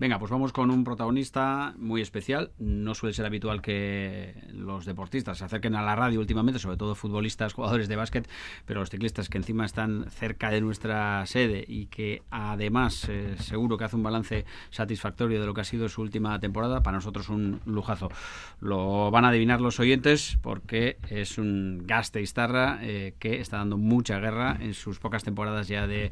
Venga, pues vamos con un protagonista muy especial. No suele ser habitual que los deportistas se acerquen a la radio últimamente, sobre todo futbolistas, jugadores de básquet, pero los ciclistas que encima están cerca de nuestra sede y que además eh, seguro que hace un balance satisfactorio de lo que ha sido su última temporada, para nosotros un lujazo. Lo van a adivinar los oyentes porque es un gaste Istarra eh, que está dando mucha guerra en sus pocas temporadas ya de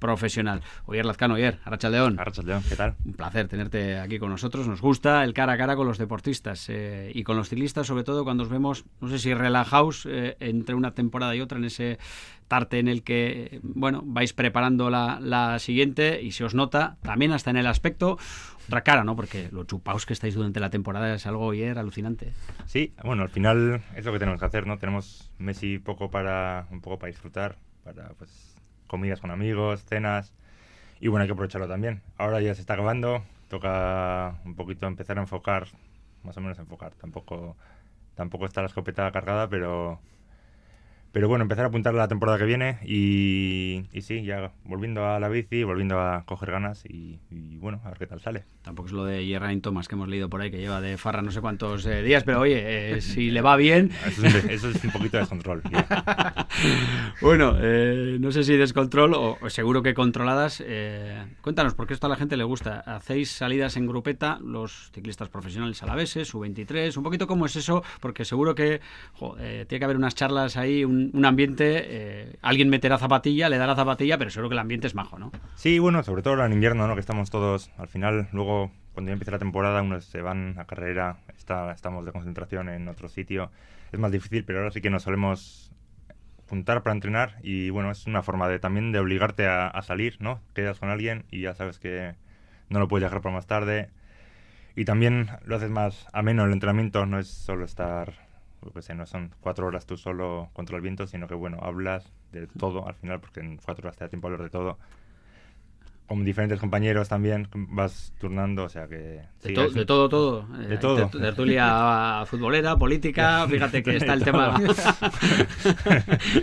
profesional. Oyer Lazcano, Oyer, Arrachaldeón. Arrachaldeón, ¿qué tal? Un placer tenerte aquí con nosotros. Nos gusta el cara a cara con los deportistas eh, y con los ciclistas, sobre todo cuando os vemos, no sé si relajaos eh, entre una temporada y otra en ese tarte en el que, bueno, vais preparando la, la siguiente y se os nota también hasta en el aspecto otra cara, ¿no? Porque lo chupaos que estáis durante la temporada es algo ayer alucinante. Sí, bueno, al final es lo que tenemos que hacer, ¿no? Tenemos Messi poco para un poco para disfrutar, para pues comidas con amigos, cenas y bueno, hay que aprovecharlo también. Ahora ya se está acabando, toca un poquito empezar a enfocar, más o menos enfocar, tampoco tampoco está la escopeta cargada, pero pero bueno, empezar a apuntar la temporada que viene y, y sí, ya volviendo a la bici, volviendo a coger ganas y, bueno, a ver qué tal sale. Tampoco es lo de Geraint Thomas que hemos leído por ahí, que lleva de farra no sé cuántos eh, días, pero oye, eh, si le va bien... Eso es, un, poquito de descontrol. bueno, eh, no sé si descontrol o, seguro que controladas. cuéntanos, porque esto a la gente le gusta. Hacéis salidas en grupeta, los ciclistas profesionales a la alaveses, U23, un poquito cómo es eso, porque seguro que tiene que haber unas charlas ahí, un un, ambiente, eh, alguien meterá zapatilla, le dará zapatilla, pero seguro que el ambiente es majo, ¿no? Sí, bueno, sobre todo en invierno, ¿no? Que estamos todos, al final, luego cuando ya empieza la temporada, unos se van a carrera, está, estamos de concentración en otro sitio, es más difícil, pero ahora sí que nos solemos juntar para entrenar y bueno, es una forma de también de obligarte a, salir, ¿no? Quedas con alguien y ya sabes que no lo puedes dejar para más tarde. Y también lo haces más ameno el entrenamiento, no es solo estar pues no son cuatro horas tú solo contra el viento, sino que bueno, hablas de todo al final, porque en cuatro horas te da tiempo a hablar de todo con diferentes compañeros también vas turnando, o sea que... de, todo, todo. De eh, todo. Tertulia futbolera, política, fíjate que está el tema...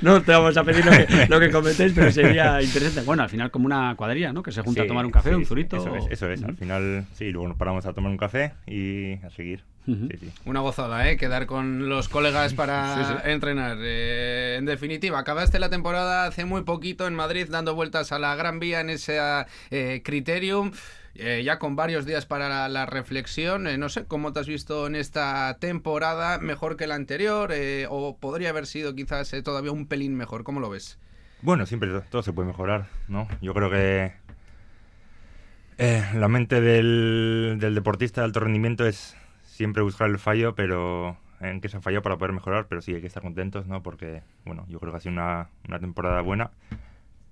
no te vamos a pedir lo que, comentéis, pero sería interesante. Bueno, al final como una cuadrilla, ¿no? Que se junta a tomar un café, un zurito... Eso es, eso es. al final, sí, luego nos paramos a tomar un café y a seguir. Una gozada, ¿eh? Quedar con los colegas para entrenar. Eh, en definitiva, acabaste la temporada hace muy poquito en Madrid dando vueltas a la Gran Vía en ese eh, Criterium. Eh, ya con varios días para la, reflexión, no sé cómo te has visto en esta temporada, mejor que la anterior, o podría haber sido quizás todavía un pelín mejor, ¿cómo lo ves? Bueno, siempre todo se puede mejorar, ¿no? Yo creo que la mente del, del deportista de alto rendimiento es siempre buscar el fallo, pero en que se ha fallado para poder mejorar, pero sí hay que estar contentos, ¿no? Porque, bueno, yo creo que ha sido una, una temporada buena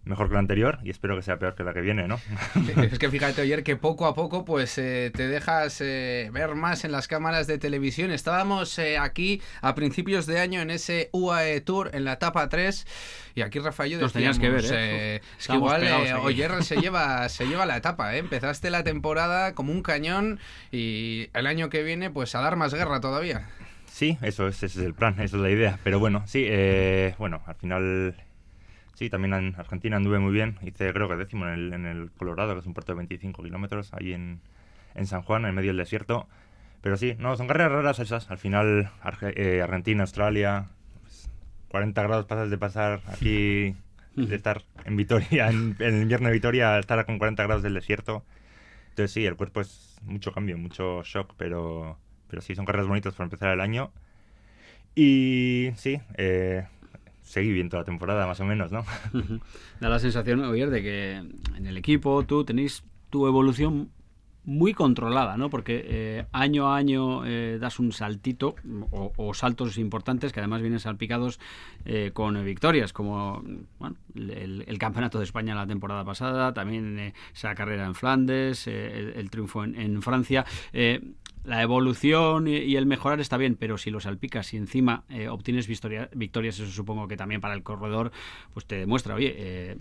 mejor que la anterior y espero que sea peor que la que viene, ¿no? es que fíjate, ayer que poco a poco pues eh, te dejas eh, ver más en las cámaras de televisión. Estábamos eh, aquí a principios de año en ese UAE Tour en la etapa 3 y aquí Rafael Nos tenías que ver, es que igual Oyer se lleva, se lleva la etapa, Empezaste la temporada como un cañón y el año que viene pues a dar más guerra todavía. Sí, eso es, ese es el plan, esa es la idea. Pero bueno, sí, bueno, al final Sí, también en Argentina anduve muy bien. Hice, creo que décimo en el, en el Colorado, que es un puerto de 25 kilómetros, ahí en, en, San Juan, en medio del desierto. Pero sí, no, son carreras raras esas. Al final, eh, Argentina, Australia, 40 pues, grados pasas de pasar aquí, de estar en Vitoria, en, el invierno de Vitoria, estar con 40 grados del desierto. Entonces sí, el cuerpo es mucho cambio, mucho shock, pero, pero sí, son carreras bonitas para empezar el año. Y sí, eh, seguí bien toda la temporada, más o menos, ¿no? da la sensación, de que en el equipo tú tenéis tu evolución muy controlada, ¿no? Porque eh, año a año eh, das un saltito o, saltos importantes que además vienen salpicados eh, con victorias, como el, campeonato de España la temporada pasada, también esa carrera en Flandes, el, triunfo en, en Francia la evolución y el mejorar está bien, pero si lo salpicas y encima eh, obtienes victorias, eso supongo que también para el corredor, pues te demuestra, oye, eh,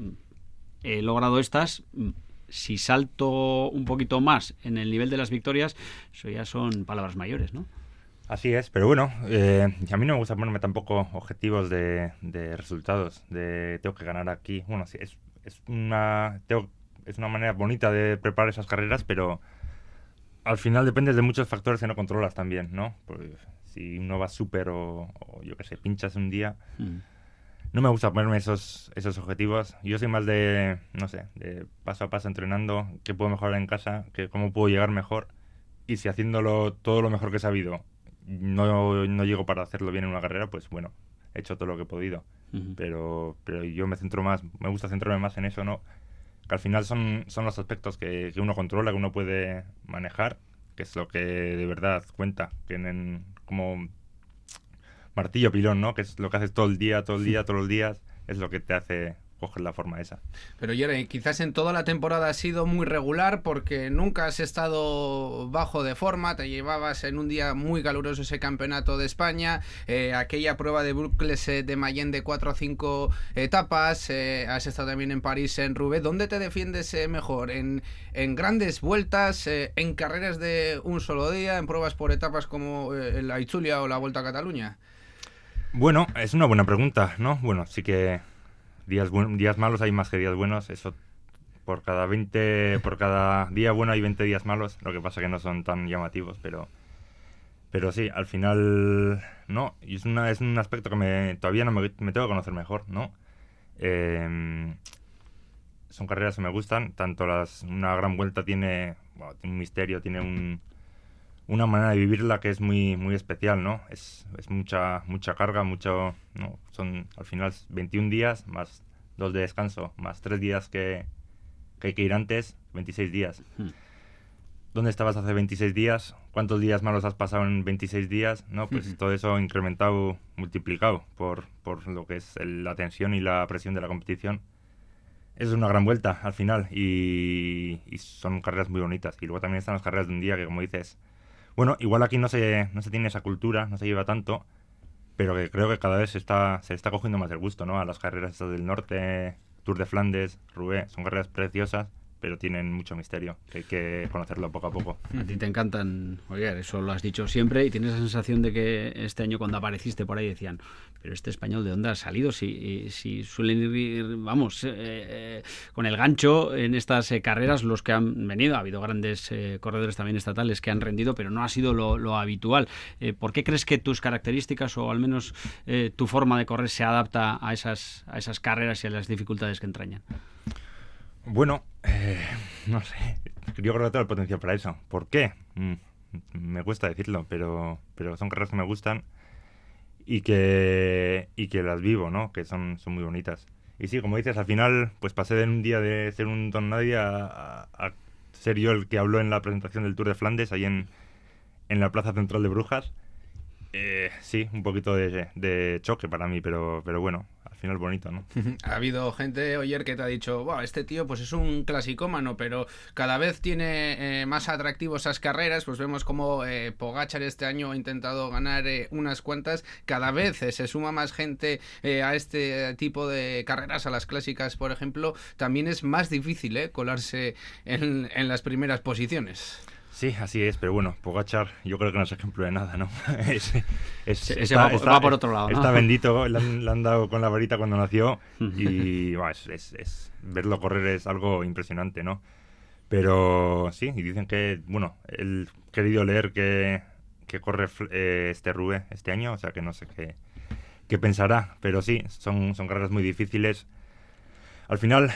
he logrado estas, mm, si salto un poquito más en el nivel de las victorias, eso ya son palabras mayores, ¿no? Así es, pero bueno, eh, a mí no me gusta ponerme tampoco objetivos de, resultados, de tengo que ganar aquí. Bueno, sí, es, es, una, es una manera bonita de preparar esas carreras, pero al final depende de muchos factores que no controlas también, ¿no? Pues si uno va súper o, yo qué sé, pinchas un día, mm. no me gusta ponerme esos, esos objetivos. Yo soy más de, no sé, de paso a paso entrenando, qué puedo mejorar en casa, que cómo puedo llegar mejor. Y si haciéndolo todo lo mejor que he sabido no, no llego para hacerlo bien en una carrera, pues bueno, he hecho todo lo que he podido. pero, pero yo me centro más, me gusta centrarme más en eso, ¿no? Que al final son, son los aspectos que, que uno controla, que uno puede manejar, que es lo que de verdad cuenta, que en, como martillo pilón, ¿no? Que es lo que haces todo el día, todo el día, todos los días, es lo que te hace coger la forma esa. Pero Jeremy, quizás en toda la temporada ha sido muy regular porque nunca has estado bajo de forma, te llevabas en un día muy caluroso ese campeonato de España, eh, aquella prueba de Bruxelles eh, de Mayen de 4 o 5 etapas, eh, has estado también en París, en Roubaix, ¿dónde te defiendes mejor? ¿En, ¿En, grandes vueltas, en carreras de un solo día, en pruebas por etapas como la Itzulia o la Vuelta a Cataluña? Bueno, es una buena pregunta, ¿no? Bueno, sí que días, días malos hay más que días buenos, eso por cada 20, por cada día bueno hay 20 días malos, lo que pasa que no son tan llamativos, pero pero sí, al final no, y es, una, es un aspecto que me, todavía no me, tengo que conocer mejor, ¿no? Em, son carreras que me gustan, tanto las una gran vuelta tiene, tiene un misterio, tiene un, una manera de vivirla que es muy muy especial, ¿no? Es, es mucha mucha carga, mucho, ¿no? Son al final 21 días más dos de descanso, más tres días que, que hay que ir antes, 26 días. Hmm. ¿Dónde estabas hace 26 días? ¿Cuántos días malos has pasado en 26 días? No, pues todo eso incrementado, multiplicado por, por lo que es la tensión y la presión de la competición. Es una gran vuelta al final y, y, son carreras muy bonitas. Y luego también están las carreras de un día que, como dices, bueno, igual aquí no se, no se tiene esa cultura, no se lleva tanto, pero que creo que cada vez se está, se está cogiendo más el gusto, ¿no? A las carreras del norte, Tour de Flandes, Roubaix, son carreras preciosas pero tienen mucho misterio, que hay que conocerlo poco a poco. A ti te encantan, oye, eso lo has dicho siempre y tienes la sensación de que este año cuando apareciste por ahí decían, pero este español de dónde ha salido si, si suelen ir, vamos, eh, eh, con el gancho en estas eh, carreras los que han venido, ha habido grandes corredores también estatales que han rendido, pero no ha sido lo, habitual. ¿Por qué crees que tus características o al menos tu forma de correr se adapta a esas, a esas carreras y a las dificultades que entrañan? Bueno, eh, no sé. Yo creo que tengo el potencial para eso. ¿Por qué? Mm, me cuesta decirlo, pero, pero son carreras que me gustan y que, y que las vivo, ¿no? Que son, son muy bonitas. Y sí, como dices, al final, pues pasé de un día de ser un don nadie a, ser yo el que habló en la presentación del Tour de Flandes, ahí en, en la Plaza Central de Brujas. Eh, sí, un poquito de, de, choque para mí, pero, pero bueno, final bonito, ¿no? ha habido gente, ayer que te ha dicho, wow, este tío pues es un clasicómano, pero cada vez tiene eh, más atractivo esas carreras, pues vemos como eh, Pogachar este año ha intentado ganar eh, unas cuantas, cada vez se suma más gente a este tipo de carreras, a las clásicas, por ejemplo, también es más difícil colarse en las primeras posiciones. Sí, así es, pero bueno, Pogachar yo creo que no es ejemplo de nada, ¿no? Ese va, por otro lado. Está bendito, le han, dado con la varita cuando nació y es, verlo correr es algo impresionante, ¿no? Pero sí, y dicen que, bueno, he querido leer que, que corre eh, este Rube este año, o sea que no sé qué, qué pensará, pero sí, son, son carreras muy difíciles. Al final,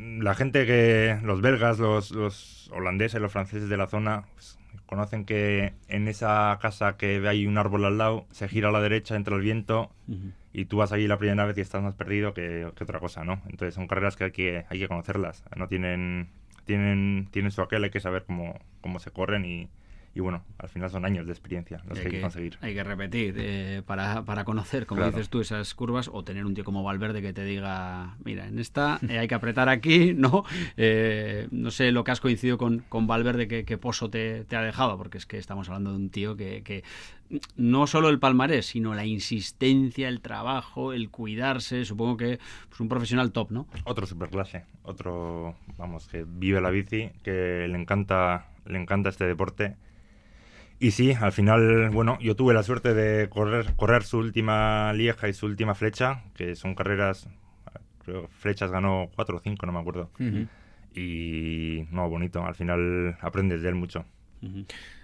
la gente que, los belgas, los, los holandeses, los franceses de la zona, pues, conocen que en esa casa que hay un árbol al lado, se gira a la derecha, entra el viento y tú vas allí la primera vez y estás más perdido que, otra cosa, ¿no? Entonces son carreras que hay que, hay que conocerlas. No tienen, tienen, tienen su aquel, hay que saber cómo, cómo se corren y, y bueno, al final son años de experiencia los que hay que, conseguir. Hay que repetir eh, para, para, conocer, como dices tú, esas curvas o tener un tío como Valverde que te diga, mira, en esta eh, hay que apretar aquí, ¿no? Eh, no sé lo que has coincidido con, con Valverde, qué pozo te, te, ha dejado, porque es que estamos hablando de un tío que, que no solo el palmarés, sino la insistencia, el trabajo, el cuidarse, supongo que pues un profesional top, ¿no? Otro superclase, otro, vamos, que vive la bici, que le encanta, le encanta este deporte y sí, al final, bueno, yo tuve la suerte de correr, correr su última lieja y su última flecha, que son carreras, creo, flechas ganó cuatro o cinco, no me acuerdo. Y no, bonito, al final aprendes de él mucho.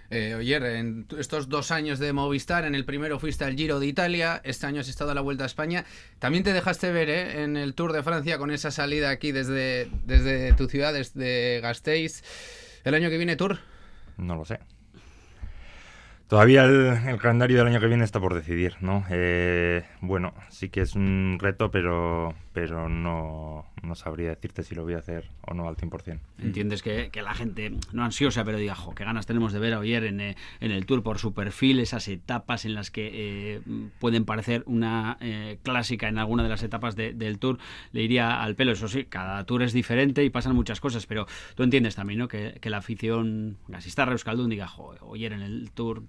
Eh, oyer, en estos dos años de Movistar, en el primero fuiste al Giro de Italia, este año has estado a la Vuelta a España. También te dejaste ver ¿eh? en el Tour de Francia con esa salida aquí desde, desde tu ciudad, desde Gasteiz. ¿El año que viene Tour? No lo sé. Todavía el, calendario del año que viene está por decidir, ¿no? Eh, bueno, sí que es un reto, pero, pero no, no, sabría decirte si lo voy a hacer o no al 100%. Entiendes que, que la gente, no ansiosa, pero diga, jo, qué ganas tenemos de ver a Oyer en, eh, en, el Tour por su perfil, esas etapas en las que eh, pueden parecer una eh, clásica en alguna de las etapas de, del Tour, le iría al pelo. Eso sí, cada Tour es diferente y pasan muchas cosas, pero tú entiendes también, ¿no? Que, que la afición, gasista Euskaldun, diga, jo, Oyer en el Tour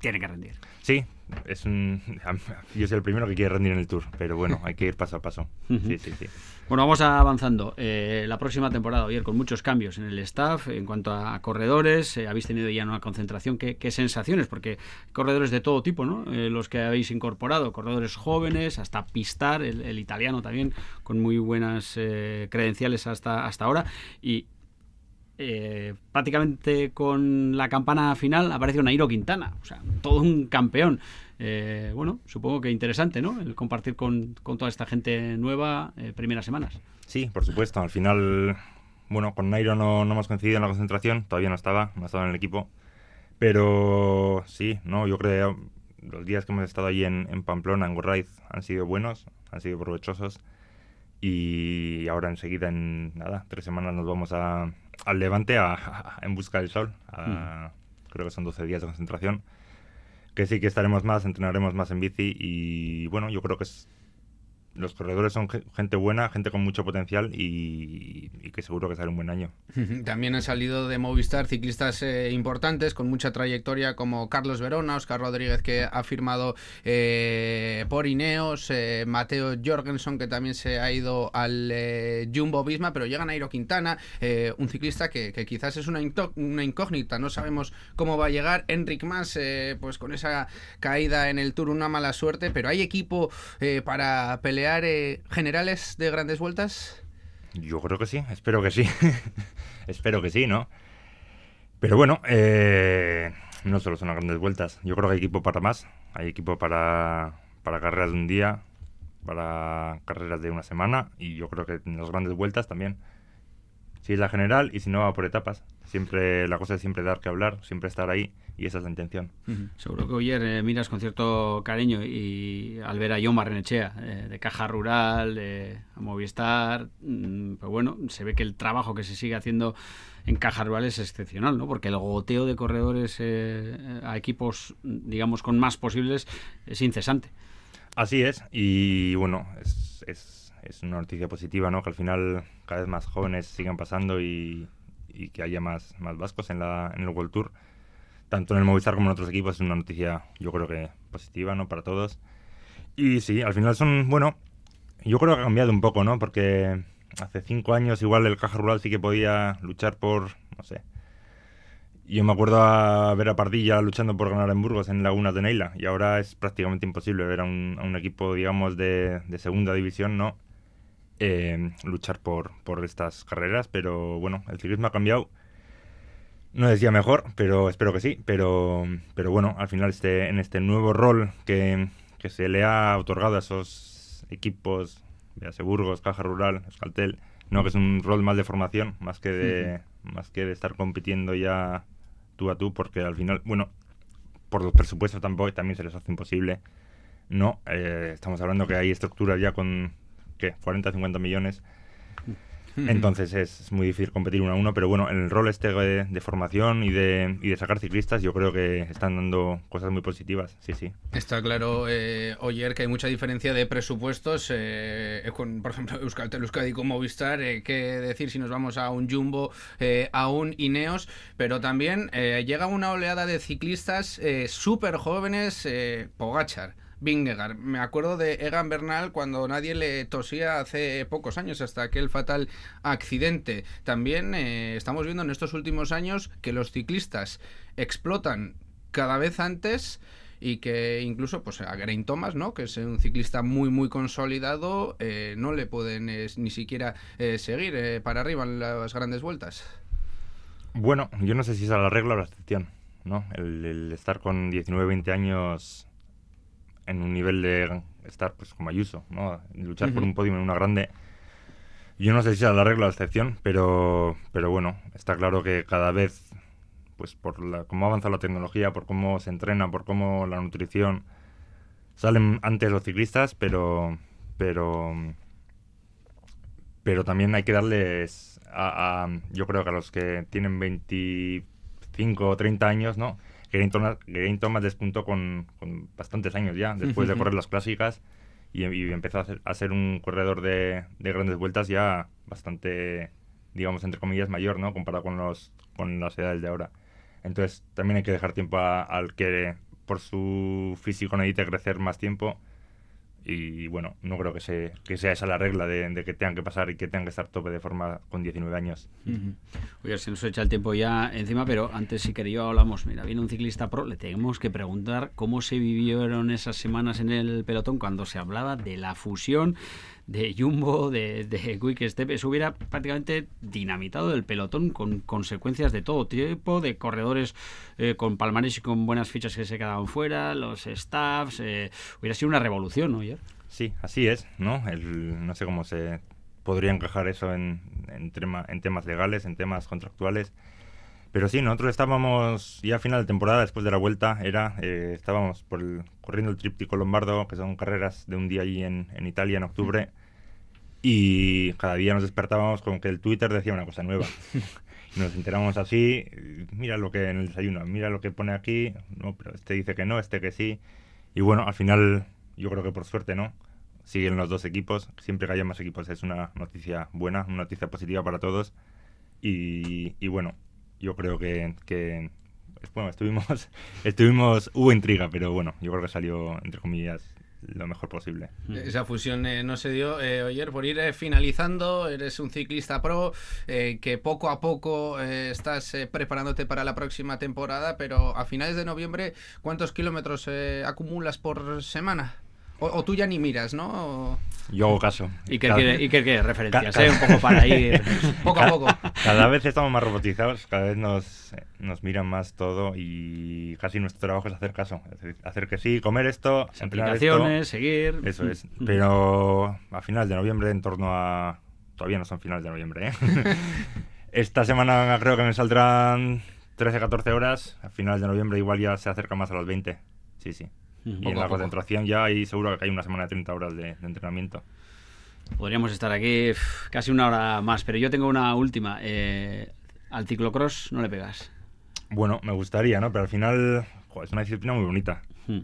tiene que rendir. Sí, es un, yo soy el primero que quiere rendir en el Tour, pero bueno, hay que ir paso a paso. Sí, sí, sí. Bueno, vamos avanzando. Eh, la próxima temporada, ayer con muchos cambios en el staff en cuanto a corredores, eh, habéis tenido ya una concentración. ¿Qué, qué sensaciones? Porque corredores de todo tipo, ¿no? Eh, los que habéis incorporado, corredores jóvenes, hasta Pistar, el, el italiano también, con muy buenas eh, credenciales hasta, hasta ahora. Y eh, prácticamente con la campana final aparece Nairo Quintana, o sea, todo un campeón. Eh, bueno, supongo que interesante, ¿no? El compartir con, con toda esta gente nueva eh, primeras semanas. Sí, por supuesto. Al final, bueno, con Nairo no, no hemos coincidido en la concentración, todavía no estaba, no estaba en el equipo. Pero sí, no, yo creo los días que hemos estado allí en, en Pamplona, en Gorraiz, han sido buenos, han sido provechosos. Y ahora enseguida, en nada, tres semanas nos vamos a, al Levante a, a, en busca del sol. A, mm. Creo que son 12 días de concentración. Que sí que estaremos más, entrenaremos más en bici y bueno, yo creo que es, los corredores son gente buena, gente con mucho potencial y, que seguro que será un buen año. También han salido de Movistar ciclistas eh, importantes con mucha trayectoria como Carlos Verona, Oscar Rodríguez que ha firmado eh, por Ineos, eh, Mateo Jorgensen que también se ha ido al Jumbo Visma, pero llega Nairo Quintana, un ciclista que, quizás es una, incógnita, no sabemos cómo va a llegar. Enric Mas, pues con esa caída en el Tour, una mala suerte, pero hay equipo para pelear pelear eh, generales de grandes vueltas? Yo creo que sí, espero que sí. espero que sí, ¿no? Pero bueno, eh, no solo son las grandes vueltas. Yo creo que hay equipo para más. Hay equipo para, para carreras de un día, para carreras de una semana y yo creo que en las grandes vueltas también. Si es la general y si no va por etapas. Siempre la cosa es siempre dar que hablar, siempre estar ahí y esa es la intención. Uh -huh. Seguro que ayer eh, miras con cierto cariño y al ver a John Barrenechea eh, de Caja Rural, de a Movistar, mmm, pero bueno, se ve que el trabajo que se sigue haciendo en Caja Rural es excepcional, ¿no? Porque el goteo de corredores eh, a equipos, digamos, con más posibles es incesante. Así es, y bueno, es, es, es una noticia positiva, ¿no? Que al final cada vez más jóvenes sigan pasando y, y que haya más, más vascos en, la, en el World Tour tanto en el Movistar como en otros equipos es una noticia yo creo que positiva no para todos. Y sí al final son bueno yo creo que ha cambiado un poco no porque hace cinco años igual el caja rural sí que podía luchar por no sé. Yo me acuerdo a ver a Pardilla luchando por ganar en Burgos en Lagunas de Neila y ahora es prácticamente imposible ver a un, a un equipo digamos de, de, segunda división no eh, luchar por, por estas carreras pero bueno el ciclismo ha cambiado no decía mejor, pero espero que sí. Pero, pero bueno, al final este, en este nuevo rol que, que se le ha otorgado a esos equipos, de Burgos, Caja Rural, Escaltel, no, que es un rol más de formación, más que de, más que de estar compitiendo ya tú a tú, porque al final, bueno, por los presupuestos tampoco también se les hace imposible. No, eh, estamos hablando que hay estructuras ya con, ¿qué? 40, 50 millones entonces es muy difícil competir uno a uno, pero bueno, en el rol este de, de formación y de, y de, sacar ciclistas, yo creo que están dando cosas muy positivas, sí, sí. Está claro, eh, Oyer, que hay mucha diferencia de presupuestos, eh, con, por ejemplo, Euskaltel, Euskadi con Movistar, eh, qué decir si nos vamos a un Jumbo, eh, a un Ineos, pero también eh, llega una oleada de ciclistas súper jóvenes, Pogachar. Vingegaard. Me acuerdo de Egan Bernal cuando nadie le tosía hace pocos años, hasta aquel fatal accidente. También eh, estamos viendo en estos últimos años que los ciclistas explotan cada vez antes y que incluso pues a Geraint Thomas, ¿no? que es un ciclista muy muy consolidado, eh, no le pueden eh, ni siquiera seguir para arriba en las grandes vueltas. Bueno, yo no sé si es la regla o la excepción, ¿no? El, estar con 19, 20 años en un nivel de estar pues como Ayuso, ¿no? Luchar por un podio en una grande. Yo no sé si es a la regla o la excepción, pero, pero bueno, está claro que cada vez, pues por la, cómo avanza la tecnología, por cómo se entrena, por cómo la nutrición, salen antes los ciclistas, pero, pero, pero también hay que darles a, yo creo que a los que tienen 25 o 30 años, ¿no? Geraint Thomas, Thomas despuntó con, con, bastantes años ya, después de correr las clásicas y, empezó a ser, un corredor de, de, grandes vueltas ya bastante, digamos, entre comillas, mayor, ¿no? Comparado con, los, con las edades de ahora. Entonces también hay que dejar tiempo al que por su físico necesite crecer más tiempo y bueno, no creo que, se, que sea esa la regla de, que tengan que pasar y que tengan que estar tope de forma con 19 años. Oye, se nos echa el tiempo ya encima, pero antes si quería hablamos, mira, viene un ciclista pro, le tenemos que preguntar cómo se vivieron esas semanas en el pelotón cuando se hablaba de la fusión de Jumbo, de, de Quick Step, eso hubiera prácticamente dinamitado el pelotón con consecuencias de todo tipo, de corredores eh, con palmares y con buenas fichas que se quedaban fuera, los staffs, eh, hubiera sido una revolución, ¿no, Sí, así es, ¿no? El, no sé cómo se podría encajar eso en, en, en temas legales, en temas contractuales. Pero sí, nosotros estábamos ya a final de temporada, después de la vuelta, era eh, estábamos por corriendo el tríptico lombardo, que son carreras de un día allí en, en Italia en octubre. Y cada día nos despertábamos con que el Twitter decía una cosa nueva. nos enteramos así, mira lo que en el desayuno, mira lo que pone aquí, no, pero este dice que no, este que sí. Y bueno, al final, yo creo que por suerte, ¿no? Siguen los dos equipos. Siempre que haya más equipos es una noticia buena, una noticia positiva para todos. Y, y bueno, yo creo que, que bueno, estuvimos, estuvimos, hubo intriga, pero bueno, yo creo que salió, entre comillas, lo mejor posible. Esa fusión eh, no se dio. Eh, Oyer, por ir eh, finalizando, eres un ciclista pro que poco a poco estás preparándote para la próxima temporada, pero a finales de noviembre, ¿cuántos kilómetros acumulas por semana? O, tú ya ni miras, ¿no? Yo hago caso. ¿Y qué, quiere, ¿y qué referencias? Un poco para ir poco a poco. Cada vez estamos más robotizados, cada vez nos, nos miran más todo y casi nuestro trabajo es hacer caso. hacer que sí, comer esto, aplicaciones, seguir. Eso es. Mm. Pero a finales de noviembre, en torno a. Todavía no son finales de noviembre, ¿eh? Esta semana creo que me saldrán 13-14 horas. A finales de noviembre igual ya se acerca más a las 20. Sí, sí y en la concentración ya hay seguro que hay una semana de 30 horas de, entrenamiento. Podríamos estar aquí casi una hora más, pero yo tengo una última. Eh, al ciclocross no le pegas. Bueno, me gustaría, ¿no? Pero al final es una disciplina muy bonita. Hmm.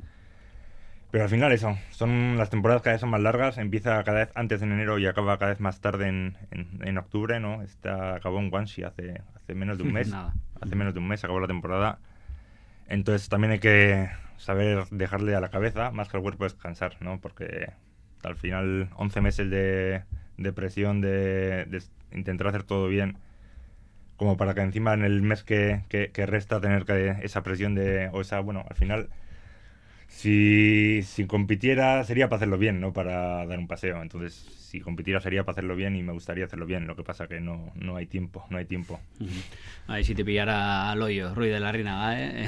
Pero al final eso, son las temporadas cada vez son más largas, empieza cada vez antes en enero y acaba cada vez más tarde en, en, octubre, ¿no? Esta acabó en Guangxi hace, hace menos de un mes. Hace menos de un mes acabó la temporada. Entonces también hay que saber dejarle a la cabeza más que al cuerpo descansar, ¿no? Porque al final 11 meses de, de presión, de, intentar hacer todo bien, como para que encima en el mes que, que, resta tener que esa presión de, o esa, bueno, al final, si, si compitiera sería para hacerlo bien, no para dar un paseo. Entonces si competiera sería para hacerlo bien y me gustaría hacerlo bien. Lo que pasa que no, no hay tiempo, no hay tiempo. Ahí si te pillara al hoyo, Ruiz de la Reina, ¿eh?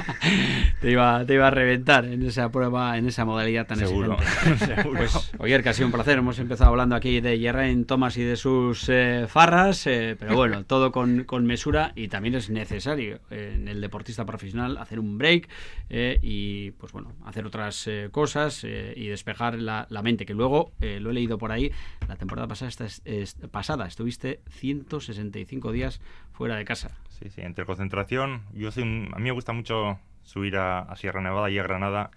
te, iba, te iba a reventar en esa prueba, en esa modalidad tan Seguro. Seguro. Pues, oye, que ha sido un placer. Hemos empezado hablando aquí de Geraint Thomas y de sus eh, farras, eh, pero bueno, todo con, con, mesura y también es necesario en el deportista profesional hacer un break y, pues bueno, hacer otras cosas y despejar la, la mente, que luego lo he leído por ahí, la temporada pasada, pasada estuviste 165 días fuera de casa. Sí, sí, entre concentración, yo soy a mí me gusta mucho subir a, Sierra Nevada y a Granada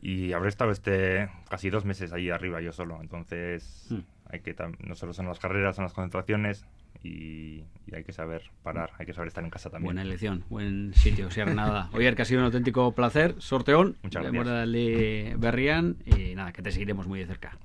y habré estado este casi dos meses ahí arriba yo solo, entonces hmm. hay que no solo son las carreras, son las concentraciones, y, hay que saber parar, hay que saber estar en casa también. Buena elección, buen sitio, Sierra Nevada. Oye, que ha sido un auténtico placer, sorteón. Muchas gracias. Berrián y nada, que te seguiremos muy de cerca.